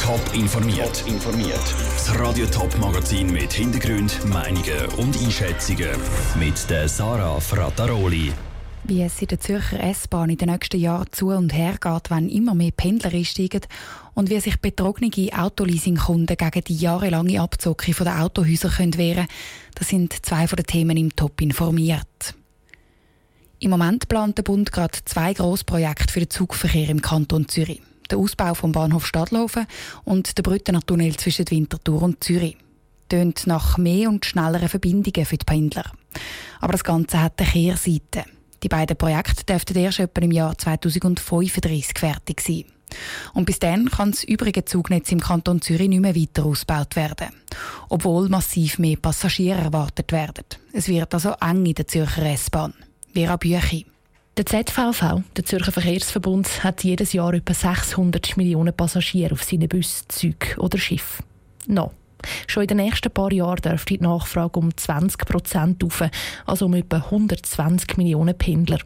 Top informiert. informiert. Das Radio Top Magazin mit Hintergrund, Meinungen und Einschätzungen mit der Sarah Frataroli. Wie es in der Zürcher S-Bahn in den nächsten Jahren zu und her geht, wenn immer mehr Pendler einsteigen und wie sich betrogene Autoleasing-Kunden gegen die jahrelange Abzocke der Autohäuser können wehren das sind zwei von den Themen im Top informiert. Im Moment plant der Bund gerade zwei Grossprojekte für den Zugverkehr im Kanton Zürich. Den Ausbau vom Bahnhof Stadtlaufen und den Brüttener Tunnel zwischen Winterthur und Zürich. Tönt nach mehr und schnelleren Verbindungen für die Pendler. Aber das Ganze hat eine Kehrseite. Die beiden Projekte dürften erst etwa im Jahr 2035 fertig sein. Und bis dann kann das übrige Zugnetz im Kanton Zürich nicht mehr weiter ausgebaut werden. Obwohl massiv mehr Passagiere erwartet werden. Es wird also eng in der Zürcher S-Bahn. Vera Büchi. Der ZVV, der Zürcher Verkehrsverbund, hat jedes Jahr etwa 600 Millionen Passagiere auf seinen Bussen, Zügen oder Schiffen. No. Schon in den nächsten paar Jahren dürfte die Nachfrage um 20 Prozent auf, also um etwa 120 Millionen Pendler.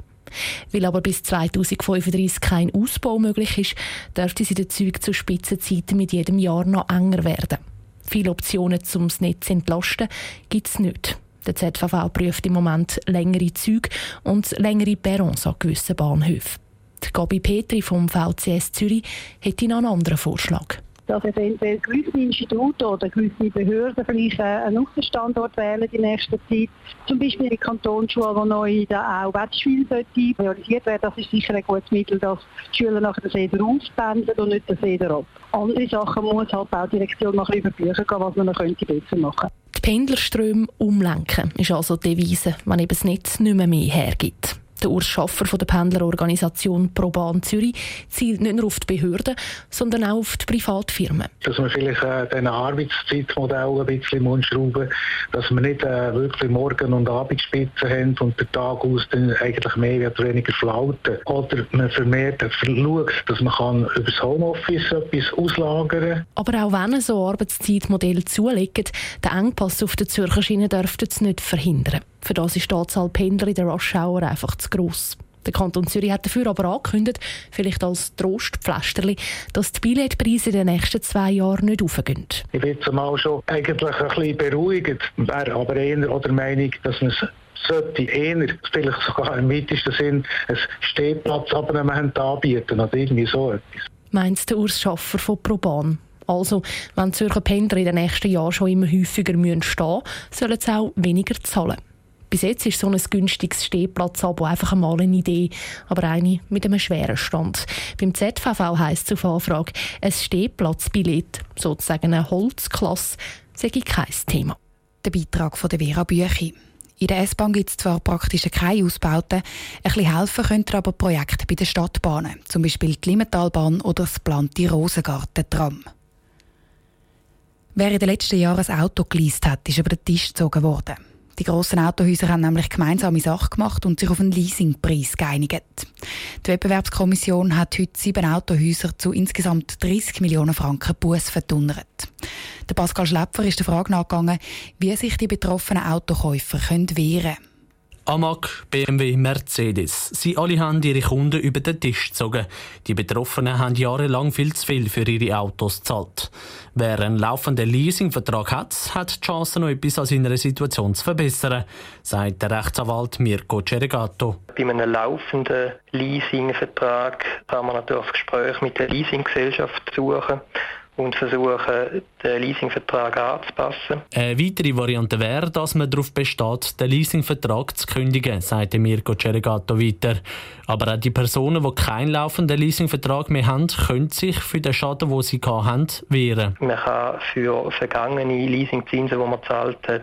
Weil aber bis 2035 kein Ausbau möglich ist, dürfte es in den Zügen zu Spitzenzeiten mit jedem Jahr noch enger werden. Viele Optionen, um das Netz zu entlasten, gibt es nicht. Der ZVV prüft im Moment längere Züge und längere Perrons an gewissen Bahnhöfen. Die Gabi Petri vom VCS Zürich hätte noch einen anderen Vorschlag dass eventuell gewisse Institute oder gewisse Behörden vielleicht einen Aussenstandort wählen in nächster Zeit. Zum Beispiel die Kantonsschule, die neu da auch Wettspiel realisiert werden. Das ist sicher ein gutes Mittel, dass die Schüler nachher das Eder auspendeln und nicht das Eder ab. Andere Sachen muss halt auch die Direktion noch über Bücher gehen, was man könnte besser machen könnte. Die Pendlerströme umlenken ist also die Devise, wenn eben das Netz nicht mehr, mehr hergibt. Der Urs Schaffer von der Pendlerorganisation ProBahn Zürich zielt nicht nur auf die Behörden, sondern auch auf die Privatfirmen. Dass man vielleicht äh, diesen Arbeitszeitmodell ein bisschen schrauben dass wir nicht äh, wirklich Morgen- und Abendspitzen haben und der Tag aus dann eigentlich mehr oder weniger flauten. Oder man vermehrt schaut, dass man kann über das Homeoffice etwas auslagern kann. Aber auch wenn so Arbeitszeitmodelle zulegen, der Engpass auf der Zürcher Schiene dürfte es nicht verhindern. Für das ist die Anzahl Pendler in der Rush Hour einfach zu gross. Der Kanton Zürich hat dafür aber angekündigt, vielleicht als Trostpflasterli, dass die Billetpreise in den nächsten zwei Jahren nicht aufgehen. Ich bin zumal schon eigentlich ein bisschen beruhigt, wäre aber eher oder Meinung, dass man sollte eher, vielleicht sogar im weitesten Sinn, ein Stehplatzabonnement anbieten oder irgendwie so etwas. Meint der Urs Schaffer von ProBahn. Also, wenn Zürcher Pendler in den nächsten Jahren schon immer häufiger stehen müssen, sollen sie auch weniger zahlen. Bis jetzt ist so ein günstiges Stehplatzabo einfach einmal eine Idee, aber eine mit einem schweren Stand. Beim ZVV heisst es auf Anfrage, ein Stehplatzbillett, sozusagen eine Holzklasse, sei kein Thema. Der Beitrag von der Vera Büchi. In der S-Bahn gibt es zwar praktisch keine Ausbauten, ein bisschen helfen könnten aber Projekte bei den Stadtbahnen, zum Beispiel die Limmentalbahn oder das geplante Rosengarten-Tram. Wer in den letzten Jahren ein Auto geleast hat, ist über den Tisch gezogen worden. Die grossen Autohäuser haben nämlich gemeinsame Sache gemacht und sich auf einen Leasingpreis geeinigt. Die Wettbewerbskommission hat heute sieben Autohäuser zu insgesamt 30 Millionen Franken Buß verdunnert. Der Pascal Schläpfer ist der Frage nachgegangen, wie sich die betroffenen Autokäufer wehren können. Amag, BMW, Mercedes. Sie alle haben ihre Kunden über den Tisch gezogen. Die Betroffenen haben jahrelang viel zu viel für ihre Autos gezahlt. Wer einen laufenden Leasingvertrag hat, hat die Chance, noch etwas an seiner Situation zu verbessern, sagt der Rechtsanwalt Mirko Ceregato. Bei einem laufenden Leasingvertrag kann man natürlich das Gespräch mit der Leasinggesellschaft suchen und versuchen, den Leasingvertrag anzupassen. Eine weitere Variante wäre, dass man darauf besteht, den Leasingvertrag zu kündigen, sagte Mirko Ceregato weiter. Aber auch die Personen, die keinen laufenden Leasingvertrag mehr haben, können sich für den Schaden, den sie haben, wehren. Man kann für vergangene Leasingzinsen, die man gezahlt hat,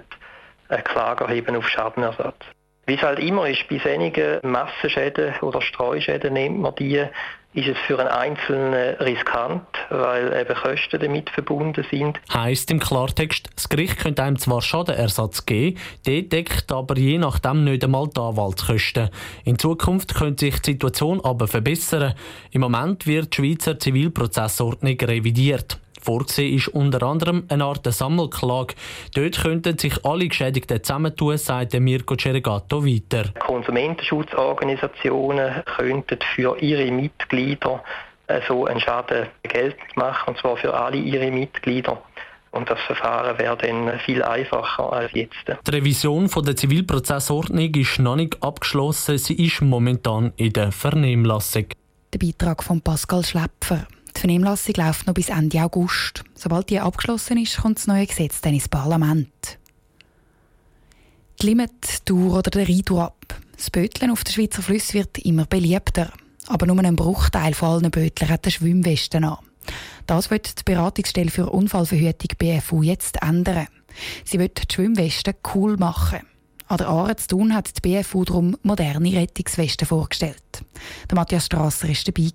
eine Klage erheben auf Schadenersatz. Wie es halt immer ist, bei einigen Massenschäden oder Streuschäden nimmt man die ist es für einen Einzelnen riskant, weil eben Kosten damit verbunden sind. Heißt im Klartext, das Gericht könnte einem zwar Schadenersatz geben, der deckt aber je nachdem nicht einmal die Anwaltskosten. In Zukunft könnte sich die Situation aber verbessern. Im Moment wird die Schweizer Zivilprozessordnung revidiert. Vorgesehen ist unter anderem eine Art Sammelklage. Dort könnten sich alle Geschädigten zusammentun, sagt Mirko Ceregato weiter. Konsumentenschutzorganisationen könnten für ihre Mitglieder so einen Schaden geltend machen, und zwar für alle ihre Mitglieder. Und das Verfahren wäre dann viel einfacher als jetzt. Die Revision von der Zivilprozessordnung ist noch nicht abgeschlossen. Sie ist momentan in der Vernehmlassung. Der Beitrag von Pascal Schläpfer. Die Vernehmlassung läuft noch bis Ende August. Sobald die abgeschlossen ist, kommt das neue Gesetz dann ins Parlament. Die Limit-Tour oder der Rheintour Das Böteln auf den Schweizer Flüssen wird immer beliebter. Aber nur ein Bruchteil von allen Bötler hat eine Schwimmweste an. Das wird die Beratungsstelle für Unfallverhütung BFU jetzt ändern. Sie wird die Schwimmwesten cool machen. An der Aare zu tun hat die BFU darum moderne Rettungswesten vorgestellt. Der Matthias Strasser war dabei.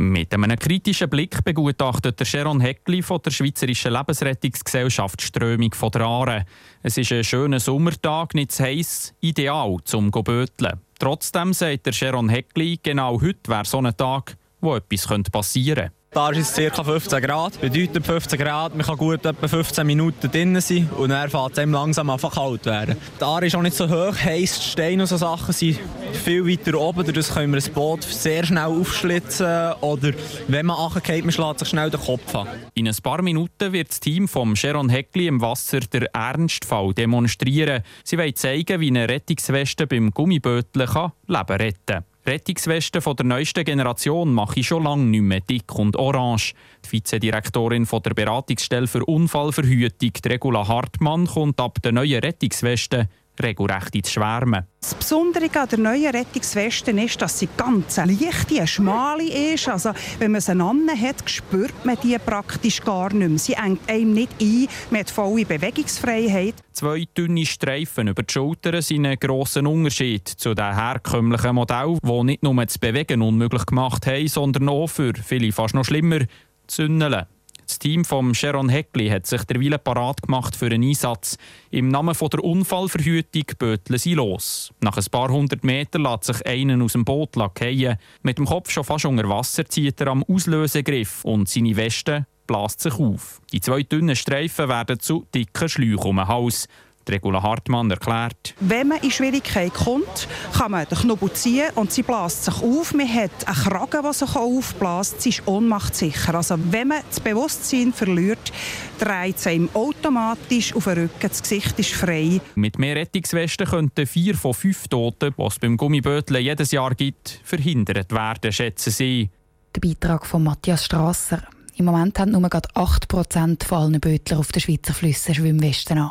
Mit einem kritischen Blick begutachtet der Sharon Heckli von der Schweizerischen Lebensrettungsgesellschaft Strömung von der Aare. Es ist ein schöner Sommertag, nicht zu heiß, ideal zum Böteln. Trotzdem sagt der Sharon Heckli, genau heute wäre so ein Tag, wo etwas passieren könnte. Da ist es ca. 15 Grad. Bedeutet 15 Grad, man kann gut etwa 15 Minuten drinnen sein und dann fängt es langsam an kalt werden. Die Aare ist auch nicht so hoch, heisst Steine und so Sachen sind viel weiter oben. Dadurch können wir das Boot sehr schnell aufschlitzen oder wenn man runterfällt, man schlägt sich schnell den Kopf an. In ein paar Minuten wird das Team von Sharon Heckli im Wasser der Ernstfall demonstrieren. Sie wollen zeigen, wie eine Rettungsweste beim Gummibötel Leben retten kann. Rettungswesten von der neuesten Generation mache ich schon lange nicht mehr dick und orange. Die Vizedirektorin von der Beratungsstelle für Unfallverhütung, Regula Hartmann, kommt ab der neuen Rettungsweste regelrecht ins Schwärmen. Das Besondere an der neuen Rettungsweste ist, dass sie ganz leicht, eine schmale ist. Also, wenn man sie hat, spürt man die praktisch gar nicht mehr. Sie engt einem nicht ein, man hat volle Bewegungsfreiheit. Zwei dünne Streifen über die Schultern sind ein grosser Unterschied zu den herkömmlichen Modellen, die nicht nur das Bewegen unmöglich gemacht haben, sondern auch für viele fast noch schlimmer, zündeln. Das Team von Sharon Heckli hat sich derweil parat gemacht für einen Einsatz. Im Namen von der Unfallverhütung böteln sie los. Nach ein paar hundert Metern lässt sich einen aus dem Boot fallen. Mit dem Kopf schon fast unter Wasser zieht er am Auslösegriff und seine Weste bläst sich auf. Die zwei dünnen Streifen werden zu dicken Schläuchen um den Hals. Regula Hartmann erklärt. Wenn man in Schwierigkeiten kommt, kann man den Knubbel ziehen und sie bläst sich auf. Man hat einen Kragen, der sich aufbläst. Sie ist ohnmachtssicher. Also wenn man das Bewusstsein verliert, dreht es einem automatisch auf den Rücken. Das Gesicht ist frei. Mit mehr Rettungswesten könnten vier von fünf Toten, die es beim Gummiböteln jedes Jahr gibt, verhindert werden, schätzen sie. Der Beitrag von Matthias Strasser. Im Moment haben nur 8% von allen Bötler auf den Schweizer Flüssen Schwimmwesten an.